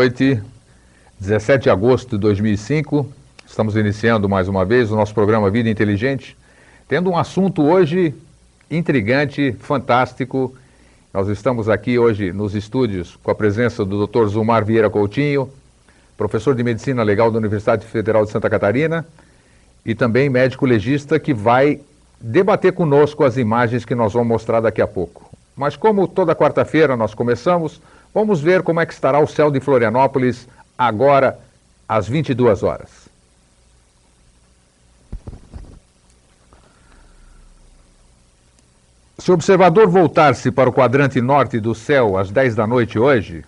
Noite. 17 de agosto de 2005, estamos iniciando mais uma vez o nosso programa Vida Inteligente, tendo um assunto hoje intrigante, fantástico. Nós estamos aqui hoje nos estúdios com a presença do Dr. Zumar Vieira Coutinho, professor de Medicina Legal da Universidade Federal de Santa Catarina e também médico legista que vai debater conosco as imagens que nós vamos mostrar daqui a pouco. Mas como toda quarta-feira nós começamos, vamos ver como é que estará o céu de Florianópolis agora às 22 horas. Se o observador voltar-se para o quadrante norte do céu às 10 da noite hoje,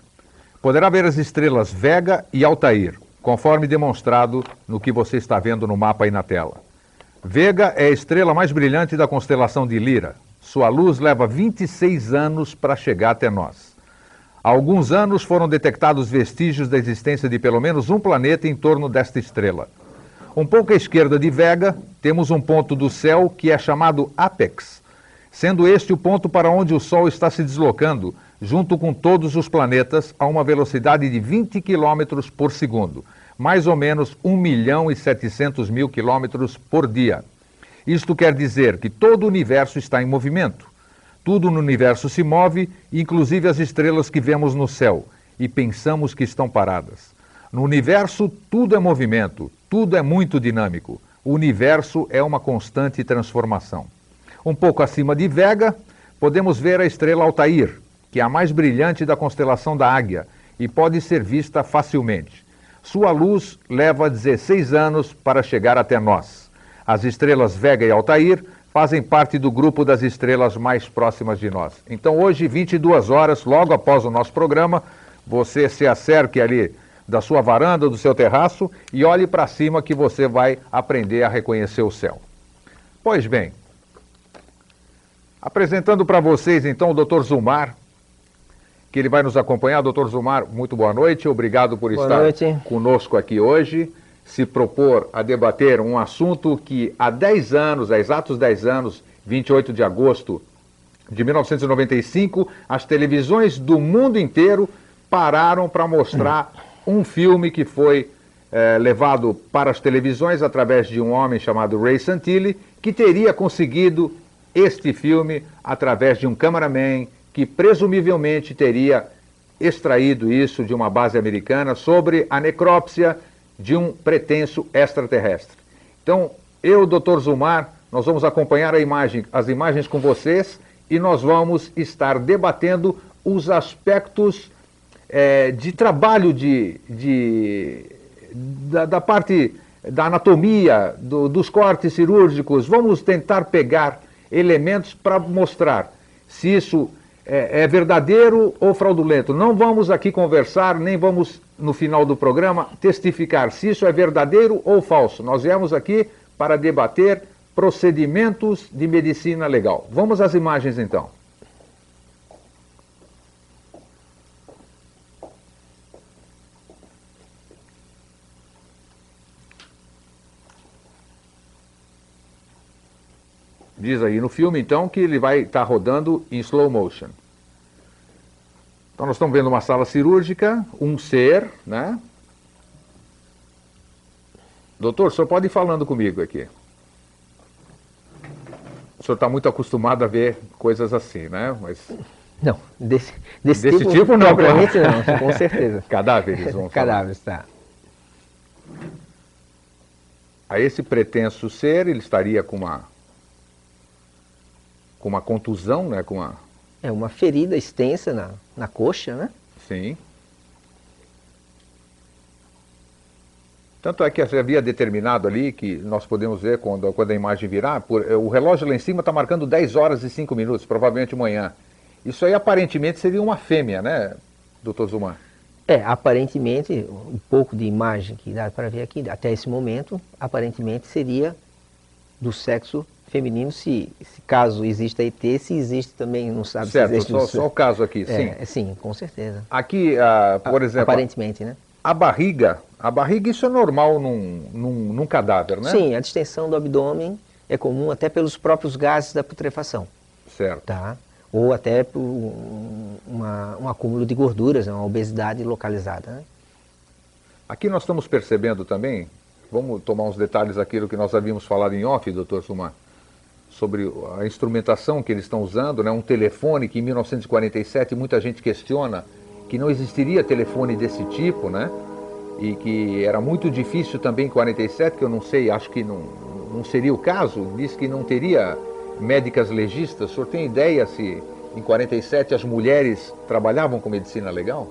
poderá ver as estrelas Vega e Altair, conforme demonstrado no que você está vendo no mapa aí na tela. Vega é a estrela mais brilhante da constelação de Lira. Sua luz leva 26 anos para chegar até nós. Há alguns anos foram detectados vestígios da existência de pelo menos um planeta em torno desta estrela. Um pouco à esquerda de Vega, temos um ponto do céu que é chamado Apex, sendo este o ponto para onde o Sol está se deslocando, junto com todos os planetas, a uma velocidade de 20 km por segundo, mais ou menos 1 milhão e 700 mil quilômetros por dia. Isto quer dizer que todo o universo está em movimento. Tudo no universo se move, inclusive as estrelas que vemos no céu, e pensamos que estão paradas. No universo, tudo é movimento, tudo é muito dinâmico. O universo é uma constante transformação. Um pouco acima de Vega, podemos ver a estrela Altair, que é a mais brilhante da constelação da Águia e pode ser vista facilmente. Sua luz leva 16 anos para chegar até nós. As estrelas Vega e Altair fazem parte do grupo das estrelas mais próximas de nós. Então, hoje, 22 horas, logo após o nosso programa, você se acerque ali da sua varanda, do seu terraço e olhe para cima que você vai aprender a reconhecer o céu. Pois bem, apresentando para vocês então o Dr. Zumar, que ele vai nos acompanhar. Dr. Zumar, muito boa noite, obrigado por boa estar noite. conosco aqui hoje se propor a debater um assunto que há 10 anos, há exatos 10 anos, 28 de agosto de 1995, as televisões do mundo inteiro pararam para mostrar um filme que foi eh, levado para as televisões através de um homem chamado Ray Santilli, que teria conseguido este filme através de um cameraman que presumivelmente teria extraído isso de uma base americana sobre a necrópsia de um pretenso extraterrestre. Então, eu, Dr. Zumar, nós vamos acompanhar imagem, as imagens com vocês e nós vamos estar debatendo os aspectos é, de trabalho de, de da, da, parte da anatomia, do, dos cortes cirúrgicos. Vamos tentar pegar elementos para mostrar se isso é, é verdadeiro ou fraudulento. Não vamos aqui conversar, nem vamos no final do programa, testificar se isso é verdadeiro ou falso. Nós viemos aqui para debater procedimentos de medicina legal. Vamos às imagens então. Diz aí no filme então que ele vai estar tá rodando em slow motion. Então nós estamos vendo uma sala cirúrgica, um ser, né? Doutor, o senhor pode ir falando comigo aqui. O senhor está muito acostumado a ver coisas assim, né? Mas... Não, desse, desse, desse tipo, tipo não. Provavelmente não, com certeza. Cadáveres, vamos falar. Cadáveres, tá. A esse pretenso ser, ele estaria com uma com uma contusão, né? Com uma é uma ferida extensa na, na coxa, né? Sim. Tanto é que havia determinado ali, que nós podemos ver quando, quando a imagem virar, por, o relógio lá em cima está marcando 10 horas e 5 minutos, provavelmente amanhã. Isso aí aparentemente seria uma fêmea, né, doutor Zumar? É, aparentemente, um pouco de imagem que dá para ver aqui, até esse momento, aparentemente seria do sexo feminino, se, se caso exista ET, se existe também, não sabe certo, se existe... Só, só o caso aqui, é, sim. Sim, com certeza. Aqui, ah, por exemplo... Aparentemente, né? A barriga, a barriga isso é normal num, num, num cadáver, né? Sim, a distensão do abdômen é comum até pelos próprios gases da putrefação. Certo. Tá? Ou até por uma, um acúmulo de gorduras, né? uma obesidade localizada. Né? Aqui nós estamos percebendo também, vamos tomar uns detalhes daquilo que nós havíamos falado em off, doutor Sumar, sobre a instrumentação que eles estão usando, né? um telefone que em 1947 muita gente questiona que não existiria telefone desse tipo, né? E que era muito difícil também em 47, que eu não sei, acho que não, não seria o caso, diz que não teria médicas legistas. O senhor tem ideia se em 47 as mulheres trabalhavam com medicina legal?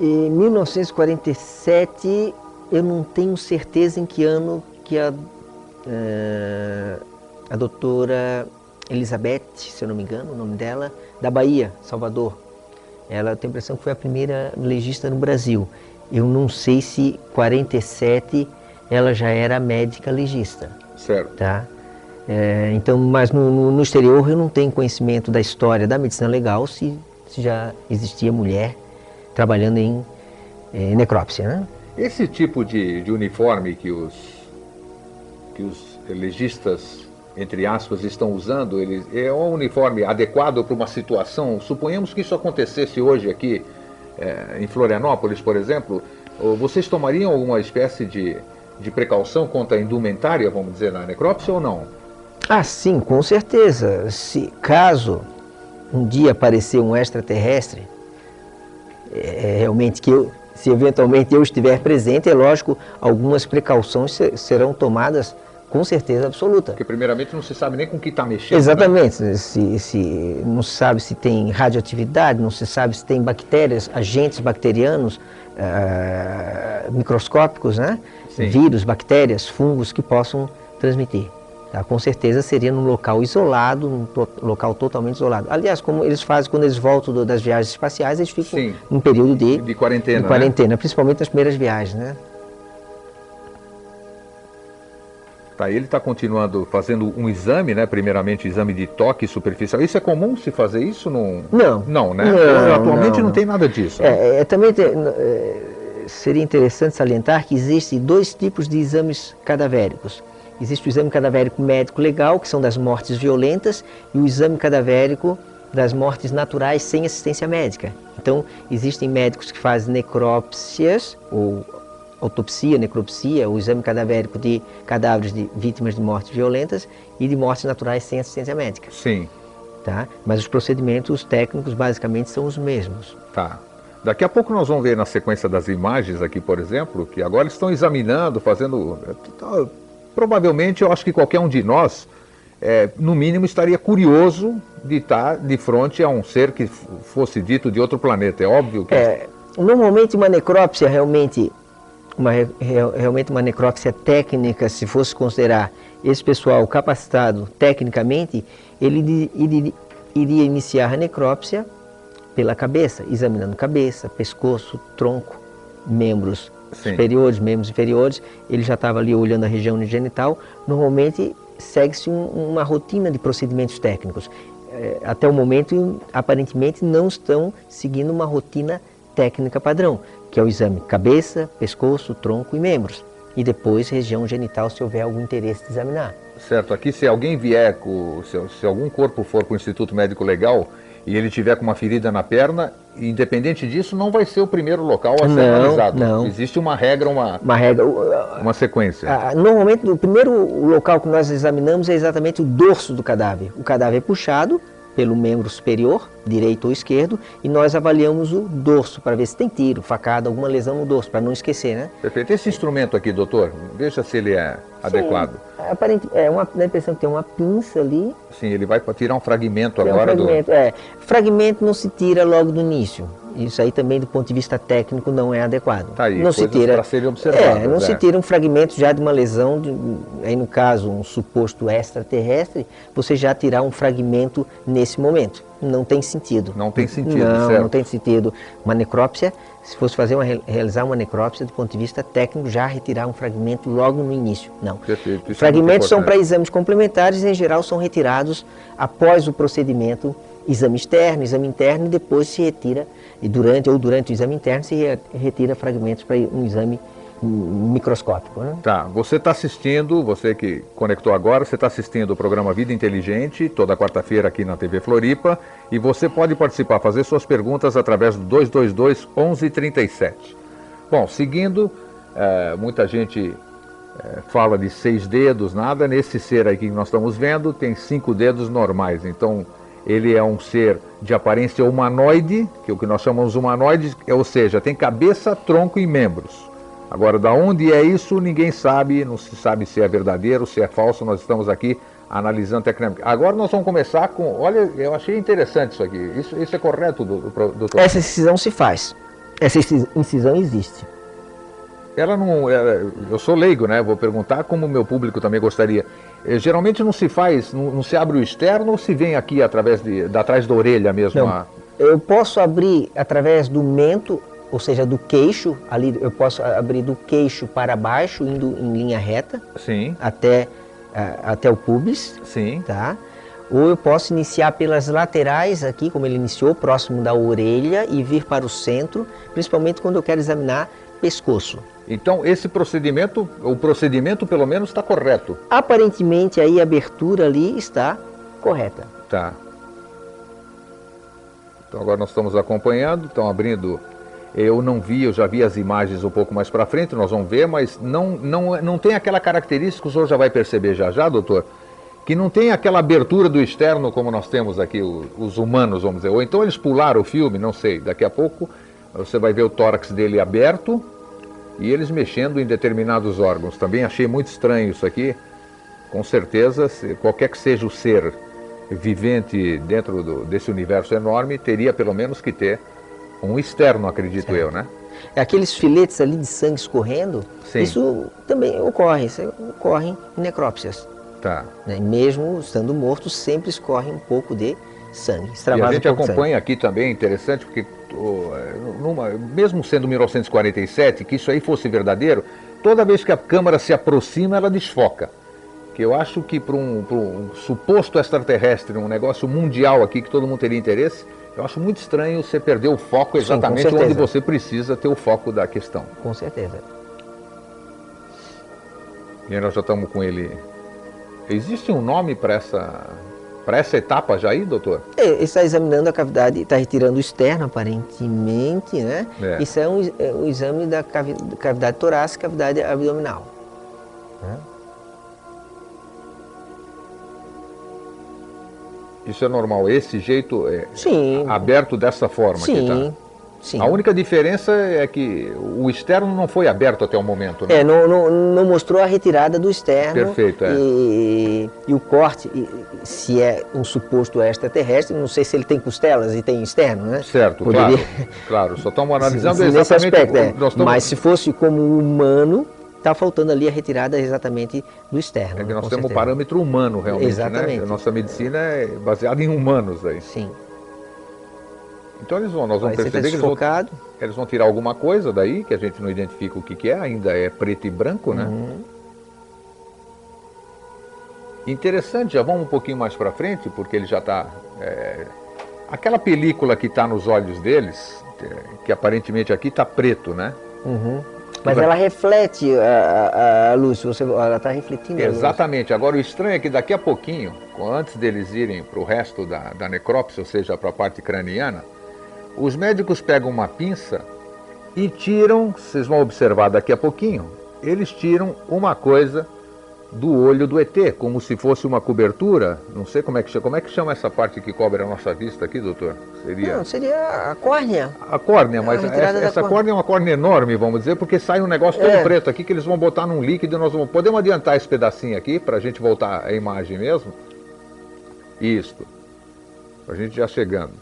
Em 1947, eu não tenho certeza em que ano que a, uh, a doutora Elizabeth, se eu não me engano, o nome dela, da Bahia, Salvador, ela tem a impressão que foi a primeira legista no Brasil. Eu não sei se 47 ela já era médica legista. Certo. Tá? É, então, mas no, no, exterior eu não tenho conhecimento da história da medicina legal se, se já existia mulher trabalhando em, em necrópsia, né? Esse tipo de, de uniforme que os, que os legistas entre aspas, estão usando, ele é um uniforme adequado para uma situação. Suponhamos que isso acontecesse hoje aqui é, em Florianópolis, por exemplo, vocês tomariam alguma espécie de, de precaução contra a indumentária, vamos dizer, na necrópsia ou não? Ah, sim, com certeza. Se caso um dia aparecer um extraterrestre, é, realmente que eu, se eventualmente eu estiver presente, é lógico, algumas precauções serão tomadas com certeza absoluta. Porque primeiramente não se sabe nem com o que está mexendo. Exatamente. Né? Se, se, não se sabe se tem radioatividade, não se sabe se tem bactérias, agentes bacterianos uh, microscópicos, né? vírus, bactérias, fungos que possam transmitir. Tá? Com certeza seria num local isolado, num to local totalmente isolado. Aliás, como eles fazem quando eles voltam do, das viagens espaciais, eles ficam Sim. num período de, de quarentena, de quarentena né? principalmente nas primeiras viagens. Né? Tá, ele está continuando fazendo um exame, né? Primeiramente, exame de toque superficial. Isso é comum se fazer isso? Não. Não, né? Não, Atualmente não, não, tem nada disso. É, né? é também tem, é, seria interessante salientar que existem dois tipos de exames cadavéricos. Existe o exame cadavérico médico legal, que são das mortes violentas, e o exame cadavérico das mortes naturais sem assistência médica. Então, existem médicos que fazem necrópsias ou autopsia, necropsia, o exame cadavérico de cadáveres de vítimas de mortes violentas e de mortes naturais sem assistência médica. Sim. Tá? Mas os procedimentos técnicos basicamente são os mesmos. Tá. Daqui a pouco nós vamos ver na sequência das imagens aqui, por exemplo, que agora estão examinando, fazendo. Provavelmente, eu acho que qualquer um de nós, é, no mínimo, estaria curioso de estar de frente a um ser que fosse dito de outro planeta. É óbvio que. É, normalmente, uma necrópsia realmente uma, realmente uma necrópsia técnica, se fosse considerar esse pessoal capacitado tecnicamente, ele, iria iniciar a necrópsia pela cabeça, examinando cabeça, pescoço, tronco, membros Sim. superiores, membros inferiores. Ele já estava ali olhando a região genital. Normalmente segue-se um, uma rotina de procedimentos técnicos. É, até o momento, aparentemente, não estão seguindo uma rotina técnica padrão que é o exame cabeça, pescoço, tronco e membros. E depois região genital, se houver algum interesse de examinar. Certo. Aqui, se alguém vier, com, se, se algum corpo for para o Instituto Médico Legal e ele tiver com uma ferida na perna, independente disso, não vai ser o primeiro local a ser não, analisado. Não. Existe uma regra, uma, uma regra, uma sequência. normalmente, o primeiro local que nós examinamos é exatamente o dorso do cadáver. O cadáver é puxado, pelo membro superior, direito ou esquerdo, e nós avaliamos o dorso para ver se tem tiro, facada, alguma lesão no dorso, para não esquecer, né? Perfeito. Esse instrumento aqui, doutor, veja se ele é Sim, adequado. Aparente, é uma, dá a impressão que tem uma pinça ali. Sim, ele vai tirar um fragmento tem agora um fragmento, do... É, fragmento não se tira logo do início. Isso aí também, do ponto de vista técnico, não é adequado. Tá aí, não se tira, para serem observadas. É, não é. se tira um fragmento já de uma lesão, de, aí no caso um suposto extraterrestre, você já tirar um fragmento nesse momento. Não tem sentido. Não tem sentido, Não, certo. não tem sentido. Uma necrópsia, se fosse fazer uma, realizar uma necrópsia do ponto de vista técnico, já retirar um fragmento logo no início. Não. Perfeito. Isso é Fragmentos muito são para exames complementares, em geral são retirados após o procedimento, exame externo, exame interno, e depois se retira, e durante ou durante o exame interno se re- retira fragmentos para um exame hum, microscópico. Né? Tá, você está assistindo, você que conectou agora, você está assistindo o programa Vida Inteligente, toda quarta-feira aqui na TV Floripa, e você pode participar, fazer suas perguntas através do 222 1137. Bom, seguindo, eh, muita gente eh, fala de seis dedos, nada, nesse ser aqui que nós estamos vendo tem cinco dedos normais, então ele é um ser de aparência humanoide, que é o que nós chamamos humanoide, é, ou seja, tem cabeça, tronco e membros. Agora, da onde é isso, ninguém sabe, não se sabe se é verdadeiro, se é falso, nós estamos aqui analisando tecnicamente. Agora nós vamos começar com, olha, eu achei interessante isso aqui, isso, isso é correto, do- do- doutor? Essa incisão se faz. Essa inci- incisão existe. Ela não, ela- eu sou leigo, né, vou perguntar como o meu público também gostaria. Eh, geralmente não se faz, não, não se abre o externo ou se vem aqui através de, da atrás da orelha mesmo? Não. a- Eu posso abrir através do mento, ou seja, do queixo, ali eu posso abrir do queixo para baixo, indo em linha reta Sim, até, até o pubis, sim, tá? Ou eu posso iniciar pelas laterais aqui, como ele iniciou, próximo da orelha e vir para o centro, principalmente quando eu quero examinar pescoço. Então, esse procedimento, o procedimento pelo menos está correto. Aparentemente aí a abertura ali está correta. Tá. Então agora nós estamos acompanhando, estão abrindo. Eu não vi, eu já vi as imagens um pouco mais para frente, nós vamos ver, mas não, não, não tem aquela característica, o senhor já vai perceber já já, doutor, que não tem aquela abertura do externo como nós temos aqui, os humanos, vamos dizer. Ou então eles pularam o filme, não sei. Daqui a pouco você vai ver o tórax dele aberto e eles mexendo em determinados órgãos. Também achei muito estranho isso aqui. Com certeza, qualquer que seja o ser vivente dentro do- desse universo enorme, teria pelo menos que ter um externo, acredito eu, né? Aqueles filetes ali de sangue escorrendo, Sim. isso também ocorre, isso ocorre em necrópsias. Tá. né? Mesmo estando morto, sempre escorre um pouco de sangue. E a gente um acompanha aqui também, interessante, porque é, numa- mesmo sendo 1947, que isso aí fosse verdadeiro, toda vez que a câmara se aproxima, ela desfoca. Que eu acho que para um, um suposto extraterrestre, um negócio mundial aqui que todo mundo teria interesse, eu acho muito estranho você perder o foco exatamente onde certeza. você precisa ter o foco da questão. Com certeza. E nós já estamos com ele. Existe um nome para essa, para essa etapa já aí, doutor? É, Ele está examinando a cavidade, está retirando o externo, aparentemente, né? É. Isso é um, é um exame da cavi- cavidade torácica, cavidade abdominal. Isso é normal, esse jeito é Sim. aberto dessa forma Sim, tá. sim. A única diferença é que o externo não foi aberto até o momento, né? É, não, não, não mostrou a retirada do externo. Perfeito, é. E, e o corte, e- se é um suposto extraterrestre, não sei se ele tem costelas e tem externo, né? Certo, Poderia- claro. Claro, só estamos analisando Sim, nesse exatamente. aspecto, é. estamos, Mas se fosse como humano, está faltando ali a retirada exatamente do externo. é que né, nós temos um certeza. parâmetro humano realmente, Exatamente. né? A nossa medicina é baseada em humanos aí. Sim. Então eles vão, nós vamos Vai ser perceber que eles vão, eles vão tirar alguma coisa daí, que a gente não identifica o que, que é, ainda é preto e branco, né? Uhum. Interessante, já vamos um pouquinho mais para frente, porque ele já está. aquela película que está nos olhos deles, é, que aparentemente aqui está preto, né? Uhum. Mas Vai- ela reflete a, a- a luz, você, ela está refletindo a luz. Exatamente. Agora, o estranho é que daqui a pouquinho, antes deles irem para o resto da, da necrópsia, ou seja, para a parte craniana, os médicos pegam uma pinça e tiram, vocês vão observar daqui a pouquinho, eles tiram uma coisa do olho do ET, como se fosse uma cobertura. Não sei como é que chama. Como é que chama essa parte que cobre a nossa vista aqui, doutor? Seria. Não, seria a córnea. A córnea, mas a essa, essa córnea. córnea é uma córnea enorme, vamos dizer, porque sai um negócio todo É. preto aqui que eles vão botar num líquido e nós vamos. Podemos adiantar esse pedacinho aqui para a gente voltar à imagem mesmo? Isto. A gente já chegando.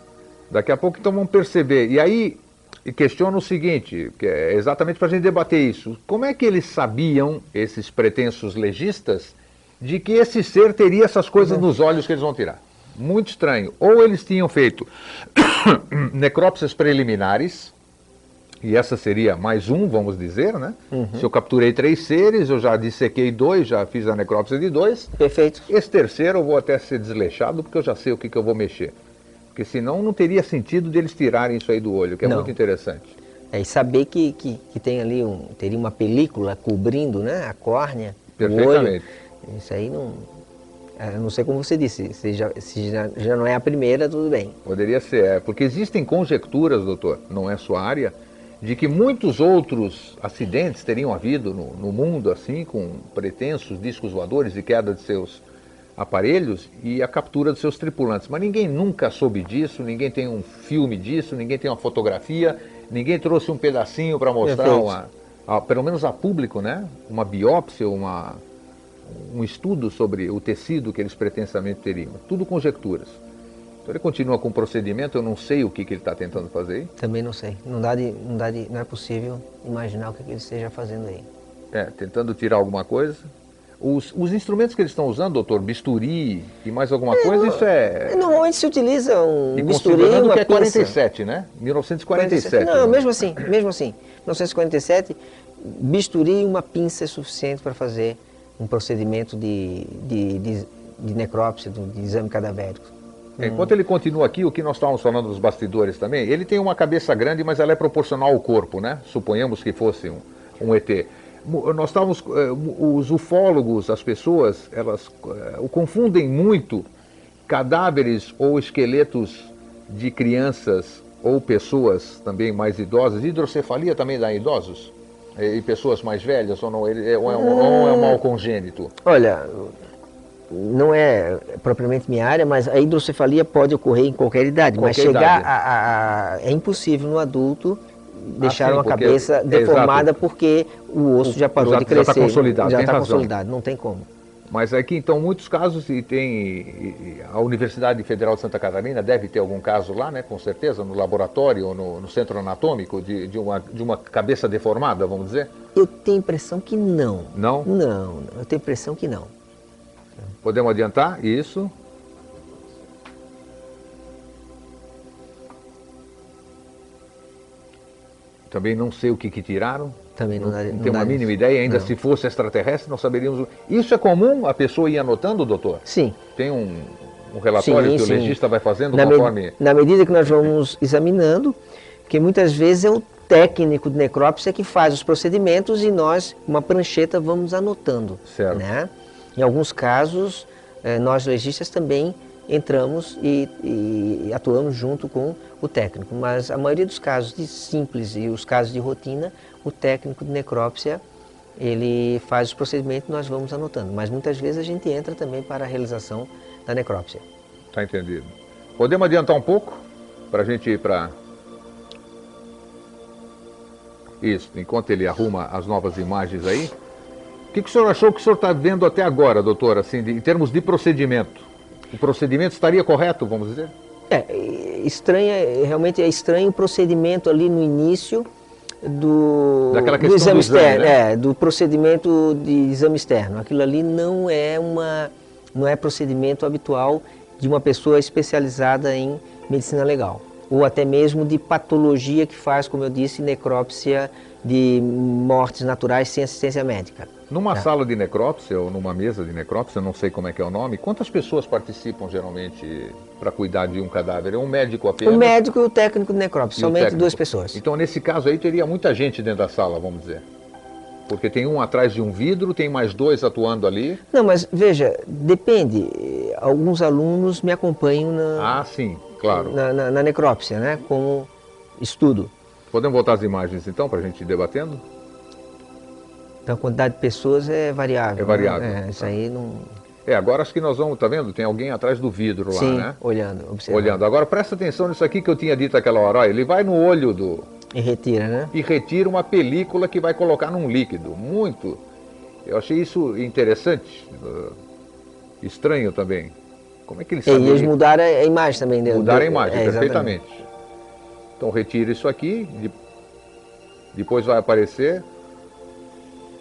Daqui a pouco então vamos perceber. E aí e questiona o seguinte, que é exatamente para a gente debater isso. Como é que eles sabiam, esses pretensos legistas, de que esse ser teria essas coisas nos olhos que eles vão tirar? Muito estranho. Ou eles tinham feito necrópsias preliminares, e essa seria mais um, vamos dizer, né? Uhum. Se eu capturei três seres, eu já dissequei dois, já fiz a necrópsia de dois. Perfeito. Esse terceiro eu vou até ser desleixado, porque eu já sei o que, que eu vou mexer. Porque senão não teria sentido deles tirarem isso aí do olho, que é não. muito interessante. É, e saber que, que, que, tem ali um, teria uma película cobrindo né, a córnea, Perfeitamente. o olho. Isso aí não, é, não sei como você disse, se, já, se já, já, não é a primeira, tudo bem. Poderia ser, é, porque existem conjecturas, doutor, não é sua área, de que muitos outros acidentes teriam havido no, no mundo, assim, com pretensos discos voadores e queda de seus aparelhos e a captura dos seus tripulantes. Mas ninguém nunca soube disso, ninguém tem um filme disso, ninguém tem uma fotografia, ninguém trouxe um pedacinho para mostrar, uma, a, pelo menos a público, né? Uma biópsia, uma, um estudo sobre o tecido que eles pretensamente teriam. Tudo conjecturas. Então ele continua com o procedimento, eu não sei o que, que ele está tentando fazer aí. Também não sei. Não, dá de, não, dá de, não é possível imaginar o que, que ele esteja fazendo aí. É, tentando tirar alguma coisa. Os, os instrumentos que eles estão usando, doutor, bisturi e mais alguma é, coisa, isso é... Normalmente se utiliza um e bisturi uma que é 47, né? 1947. Não, né? mesmo assim, mesmo assim. 1947, bisturi e uma pinça é suficiente para fazer um procedimento de, de, de, de necrópsia, de exame cadavérico. É, enquanto ele continua aqui, o que nós estávamos falando dos bastidores também, ele tem uma cabeça grande, mas ela é proporcional ao corpo, né? Suponhamos que fosse um, um ET. Nós estávamos, eh, os ufólogos, as pessoas, elas eh, o confundem muito cadáveres ou esqueletos de crianças ou pessoas também mais idosas. Hidrocefalia também dá em idosos? E pessoas mais velhas ou não? Ele é, ou é, ou é um mal congênito? Olha, não é propriamente minha área, mas a hidrocefalia pode ocorrer em qualquer idade. Qualquer mas chegar a, a, a, É impossível no adulto deixar ah, uma cabeça deformada porque o osso já parou já, de crescer. Já está consolidado, Já está consolidado, não tem como. Mas aqui, então, muitos casos, e tem a Universidade Federal de Santa Catarina deve ter algum caso lá, né, com certeza, no laboratório ou no, no centro anatômico de, de, uma, de uma cabeça deformada, vamos dizer? Eu tenho a impressão que não. Não? Não, eu tenho a impressão que não. Podemos adiantar? Isso. Também não sei o que, que tiraram. Também não, dá, não, não tem uma mínima ideia, ainda não. se fosse extraterrestre, nós saberíamos. Isso é comum? A pessoa ir anotando, doutor? Sim. Tem um, um relatório sim, que sim. o legista vai fazendo na conforme. Me, na medida que nós vamos examinando, porque muitas vezes é o técnico de necrópsia que faz os procedimentos e nós, uma prancheta, vamos anotando. Certo. Né? Em alguns casos, eh, nós legistas também entramos e, e, atuamos junto com o técnico. Mas a maioria dos casos de simples e os casos de rotina, o técnico de necrópsia ele faz os procedimentos e nós vamos anotando. Mas muitas vezes a gente entra também para a realização da necrópsia. Está entendido. Podemos adiantar um pouco para a gente ir para. Isso, enquanto ele arruma as novas imagens aí. O que, que o senhor achou que o senhor está vendo até agora, doutor, assim, de, em termos de procedimento? O procedimento estaria correto, vamos dizer? É, estranha, realmente é estranho o procedimento ali no início do, do exame do externo, né? é, do procedimento de exame externo. Aquilo ali não é uma, não é procedimento habitual de uma pessoa especializada em medicina legal ou até mesmo de patologia que faz, como eu disse, necrópsia de mortes naturais sem assistência médica. Numa tá. sala de necrópsia ou numa mesa de necrópsia, não sei como é que é o nome, quantas pessoas participam geralmente para cuidar de um cadáver? É um médico apenas? O médico e o técnico de necrópsia, somente duas pessoas. Então, nesse caso aí, teria muita gente dentro da sala, vamos dizer. Porque tem um atrás de um vidro, tem mais dois atuando ali. Não, mas veja, depende. Alguns alunos me acompanham na, ah, sim, claro. na, na, na necrópsia, né, como estudo. Podemos voltar às imagens então, para a gente ir debatendo? Então a quantidade de pessoas é variável. É variável. Né? É, isso aí não. É, agora acho que nós vamos, tá vendo? Tem alguém atrás do vidro lá, Sim, né? olhando, observando. Olhando. Agora presta atenção nisso aqui que eu tinha dito aquela hora. Olha, ele vai no olho do... E retira, né? E retira uma película que vai colocar num líquido. Muito. Eu achei isso interessante. Estranho também. Como é que ele sabe? E eles mudaram a imagem também. Né? Mudaram a imagem, é, perfeitamente. Então retira isso aqui, depois vai aparecer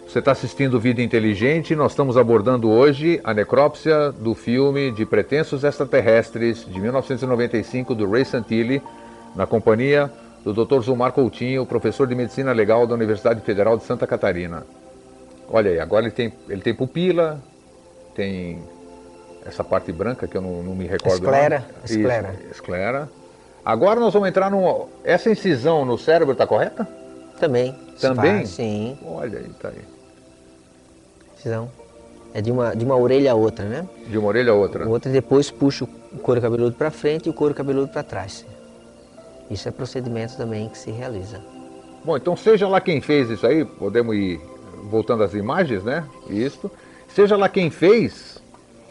Você está assistindo Vida Inteligente. Nós estamos abordando hoje a necrópsia do filme de Pretensos Extraterrestres de 1995 do Ray Santilli, na companhia do Dr. Zumar Coutinho, professor de Medicina Legal da Universidade Federal de Santa Catarina. Olha aí, agora ele tem, ele tem pupila, tem essa parte branca que eu não, não me recordo. Esclera. Esclera. Isso, esclera. Agora nós vamos entrar num. Essa incisão no cérebro está correta? Também. Também? sim. Olha aí, tá aí. Incisão. É de uma, de uma orelha a outra, né? De uma orelha a outra. Outra depois puxa o couro cabeludo para frente e o couro cabeludo para trás. Isso é procedimento também que se realiza. Bom, então seja lá quem fez isso aí, podemos ir voltando às imagens, né? Isso. Seja lá quem fez,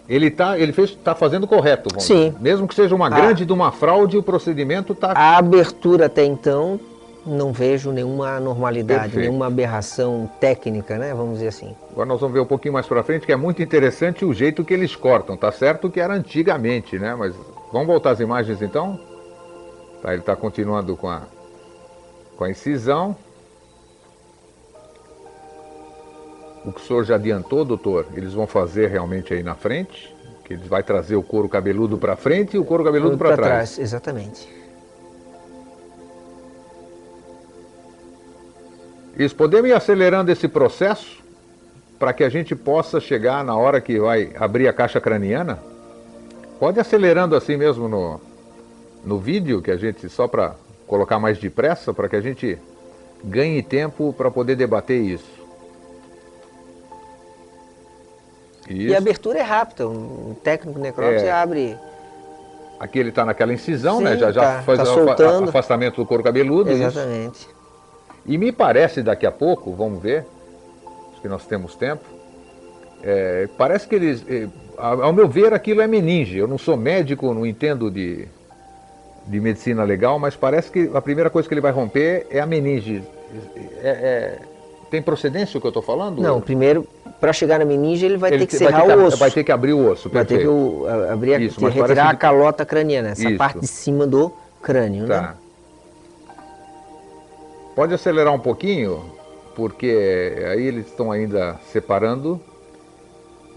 ele está ele fez, tá fazendo correto, vamos Sim. Dizer. Mesmo que seja uma grande de uma fraude, o procedimento está... A abertura até então, não vejo nenhuma anormalidade, Perfeito. nenhuma aberração técnica, né? Vamos dizer assim. Agora nós vamos ver um pouquinho mais para frente, que é muito interessante o jeito que eles cortam. Tá certo que era antigamente, né? Mas vamos voltar às imagens então? Tá, ele está continuando com a, com a incisão. O que o senhor já adiantou, doutor, eles vão fazer realmente aí na frente, que eles vai trazer o couro cabeludo para frente e o couro cabeludo para Pra trás. Exatamente. Isso, podemos ir acelerando esse processo para que a gente possa chegar na hora que vai abrir a caixa craniana? Pode ir acelerando assim mesmo no, no vídeo, que a gente, só para colocar mais depressa, para que a gente ganhe tempo para poder debater isso. E a abertura é rápida, um técnico necrópsia É. abre. Aqui ele está naquela incisão, Sim, né? Já, já tá- faz tá o afastamento do couro cabeludo. isso. Exatamente. E me parece daqui a pouco, vamos ver, acho que nós temos tempo, é, parece que eles, é, ao ao meu ver, aquilo é meninge. Eu não sou médico, não entendo de, de medicina legal, mas parece que a primeira coisa que ele vai romper é a meninge. É- é- tem procedência o que eu estou falando? Não, primeiro, para chegar na meninge, ele vai Ele ter que serrar ter o que ab- osso. Vai ter que abrir o osso, Vai ter que perfeito. o- abrir, a- Isso, parece retirar a calota craniana, essa Isso. parte de cima do crânio, né? Tá. Pode acelerar um pouquinho, porque aí eles estão ainda separando.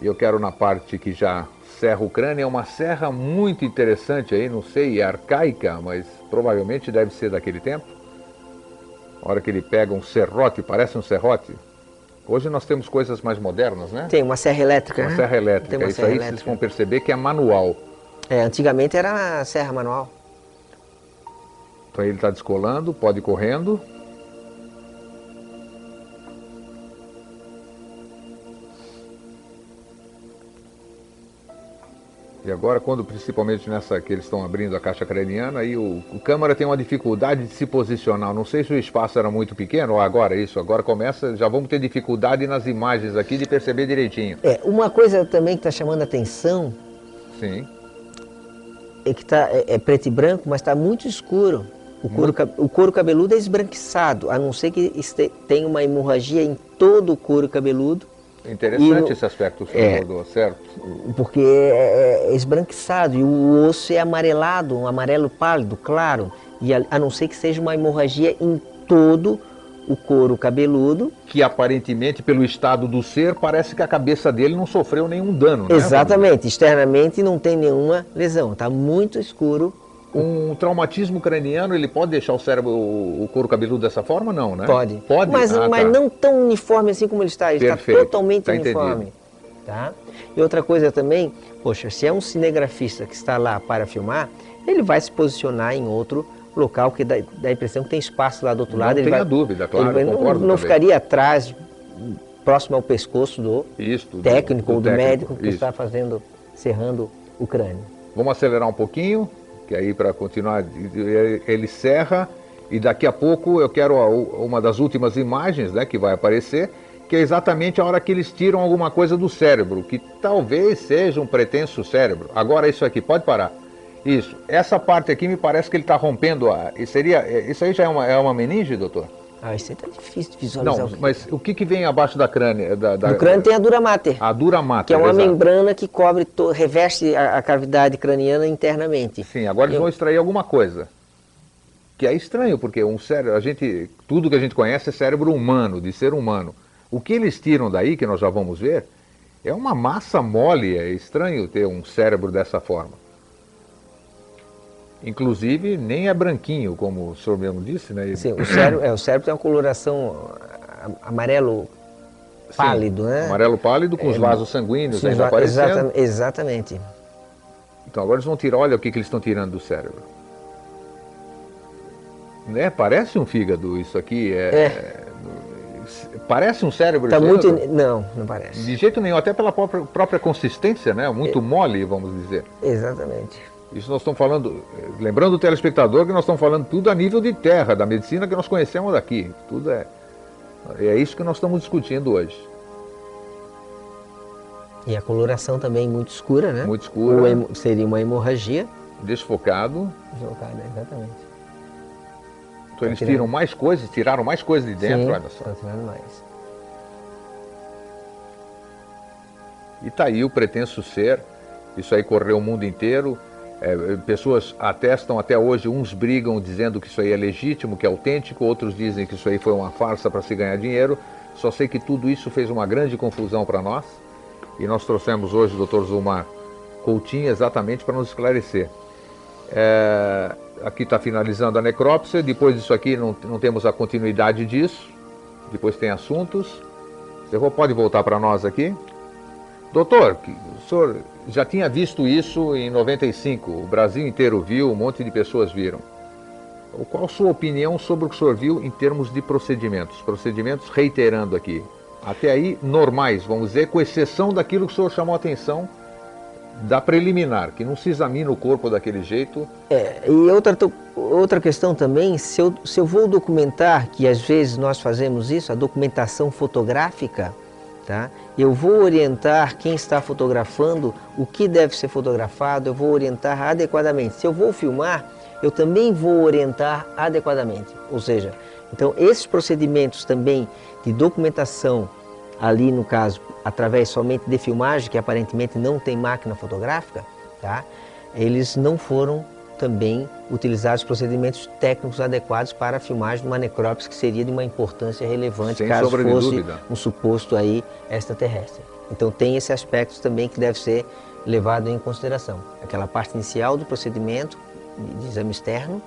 E eu quero na parte que já serra o crânio. É uma serra muito interessante aí, não sei, é arcaica, mas provavelmente deve ser daquele tempo. A hora que ele pega um serrote, parece um serrote. Hoje nós temos coisas mais modernas, né? Tem uma serra elétrica, Uma né? serra elétrica. Uma Isso serra aí vocês elétrica. vão perceber que é manual. É, antigamente era serra manual. Então ele está descolando, pode ir correndo. E agora, quando principalmente nessa que eles estão abrindo a caixa craniana, aí o, o câmara tem uma dificuldade de se posicionar. Não sei se o espaço era muito pequeno ou agora isso. Agora começa, já vamos ter dificuldade nas imagens aqui de perceber direitinho. É, uma coisa também que está chamando a atenção Sim. é que tá, é, é preto e branco, mas está muito escuro. O couro, ca- o couro cabeludo é esbranquiçado, a não ser que este- tenha uma hemorragia em todo o couro cabeludo, Interessante no- esse aspecto que o senhor É. abordou, certo? porque é, é esbranquiçado e o osso é amarelado, um amarelo pálido, claro, e a, a não ser que seja uma hemorragia em todo o couro cabeludo. que aparentemente, pelo estado do ser, parece que a cabeça dele não sofreu nenhum dano, né? Exatamente, externamente não tem nenhuma lesão, está muito escuro. Um traumatismo craniano, ele pode deixar o cérebro, o, couro cabeludo dessa forma? Não, né? Pode. Pode? Mas, Ah, mas tá. não tão uniforme assim como ele está. Ele Perfeito. está totalmente Tá uniforme. Tá? E outra coisa também, poxa, se é um cinegrafista que está lá para filmar, ele vai se posicionar em outro local que dá, dá a impressão que tem espaço lá do outro Não lado. ele tenha vai, dúvida, claro, ele não, não ficaria atrás, próximo ao pescoço do Isso, do- técnico ou do técnico, médico que isso. está fazendo, serrando o crânio. Vamos acelerar um pouquinho, que aí para continuar, ele serra e daqui a pouco eu quero uma das últimas imagens né, que vai aparecer, que é exatamente a hora que eles tiram alguma coisa do cérebro, que talvez seja um pretenso cérebro. Agora isso aqui, pode parar. Isso, essa parte aqui me parece que ele está rompendo a. Seria, isso aí já é uma, é uma meninge, doutor? Ah, isso aí tá difícil de visualizar. Não, mas o que, que vem abaixo da crânio? Da, da, No crânio tem a dura mater. a dura mata. que é uma exato. membrana que cobre, to- reveste a, a cavidade craniana internamente. Sim, agora eles Eu- vão extrair alguma coisa. Que é estranho, porque um cérebro, a gente, tudo que a gente conhece é cérebro humano, de ser humano. O que eles tiram daí, que nós já vamos ver, é uma massa mole. É estranho ter um cérebro dessa forma. Inclusive, nem é branquinho, como o senhor mesmo disse, né? Sim, o cérebro, é, o cérebro tem uma coloração amarelo pálido, Sim, né? Amarelo pálido com é, os vasos sanguíneos ainda aparecendo. exatamente. Então agora eles vão tirar, olha o que, que eles estão tirando do cérebro. Né? Parece um fígado isso aqui. É, é. Parece um cérebro. Tá muito, não, não parece. De jeito nenhum, até pela própria, própria consistência, né? Muito é. mole, vamos dizer. Exatamente. Isso nós estamos falando, lembrando o telespectador que nós estamos falando tudo a nível de terra, da medicina que nós conhecemos daqui. Tudo é. É isso que nós estamos discutindo hoje. E a coloração também muito escura, né? Muito escura. seria uma hemorragia. Desfocado. Desfocado, exatamente. Então eles tiram mais coisas, tiraram mais coisas de dentro, Sim, olha só. Estão tirando mais. E está aí o pretenso ser. Isso aí correu o mundo inteiro. É, pessoas atestam até hoje, uns brigam dizendo que isso aí é legítimo, que é autêntico, outros dizem que isso aí foi uma farsa para se ganhar dinheiro. Só sei que tudo isso fez uma grande confusão para nós e nós trouxemos hoje o Dr. Zulmar Coutinho exatamente para nos esclarecer. É, aqui está finalizando a necrópsia, depois disso aqui não, não temos a continuidade disso, depois tem assuntos. Você pode voltar para nós aqui? Doutor, o senhor já tinha visto isso em 95, o Brasil inteiro viu, um monte de pessoas viram. Qual sua opinião sobre o que o senhor viu em termos de procedimentos? Procedimentos, reiterando aqui, até aí normais, vamos dizer, com exceção daquilo que o senhor chamou a atenção da preliminar, que não se examina o corpo daquele jeito. É, e outra, outra questão também, se eu, se eu vou documentar, que às vezes nós fazemos isso, a documentação fotográfica, tá? eu vou orientar quem está fotografando o que deve ser fotografado, eu vou orientar adequadamente. Se eu vou filmar, eu também vou orientar adequadamente. Ou seja, então esses procedimentos também de documentação, ali no caso, através somente de filmagem, que aparentemente não tem máquina fotográfica, tá? eles não foram também utilizados procedimentos técnicos adequados para a filmagem de uma necrópsia que seria de uma importância relevante Sem caso fosse um suposto aí extraterrestre. Então tem esse aspecto também que deve ser levado em consideração. Aquela parte inicial do procedimento de exame externo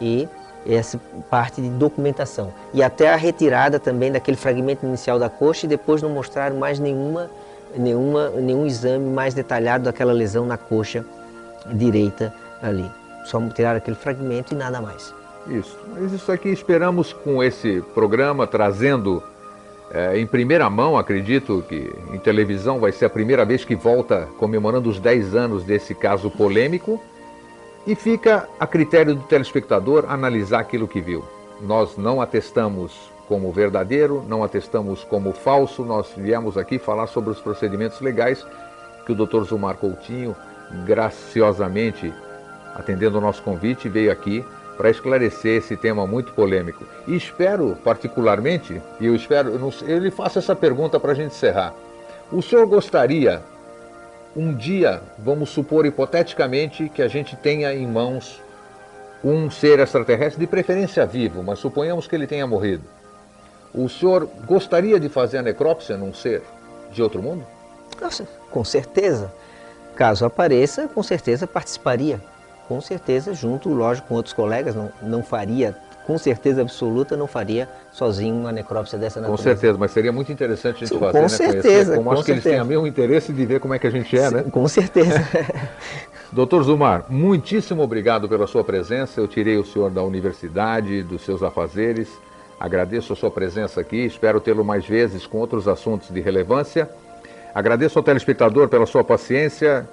e essa parte de documentação. E até a retirada também daquele fragmento inicial da coxa e depois não mostraram mais nenhuma, nenhuma, nenhum exame mais detalhado daquela lesão na coxa direita ali. Só tirar aquele fragmento e nada mais. Isso. Mas isso aqui esperamos com esse programa trazendo é, em primeira mão, acredito que em televisão vai ser a primeira vez que volta comemorando os 10 anos desse caso polêmico e fica a critério do telespectador analisar aquilo que viu. Nós não atestamos como verdadeiro, não atestamos como falso, nós viemos aqui falar sobre os procedimentos legais que o Dr. Zumar Coutinho, graciosamente atendendo o nosso convite, veio aqui para esclarecer esse tema muito polêmico. E espero, particularmente, e eu espero, eu, lhe faço essa pergunta para a gente encerrar. O senhor gostaria um dia, vamos supor hipoteticamente, que a gente tenha em mãos um ser extraterrestre, de preferência vivo, mas suponhamos que ele tenha morrido. O senhor gostaria de fazer a necrópsia num ser de outro mundo? Nossa, com certeza. Caso apareça, com certeza participaria. Com certeza, junto, lógico, com outros colegas, não, não faria com certeza absoluta não faria sozinho uma necrópsia dessa natureza. Com certeza, mas seria muito interessante a gente Sim, fazer, com né? Certeza, Como com acho certeza. que eles têm o mesmo interesse de ver como é que a gente é, Sim, né? Com certeza. Doutor Zumar, muitíssimo obrigado pela sua presença. Eu tirei o senhor da universidade, dos seus afazeres. Agradeço a sua presença aqui. Espero tê-lo mais vezes com outros assuntos de relevância. Agradeço ao telespectador pela sua paciência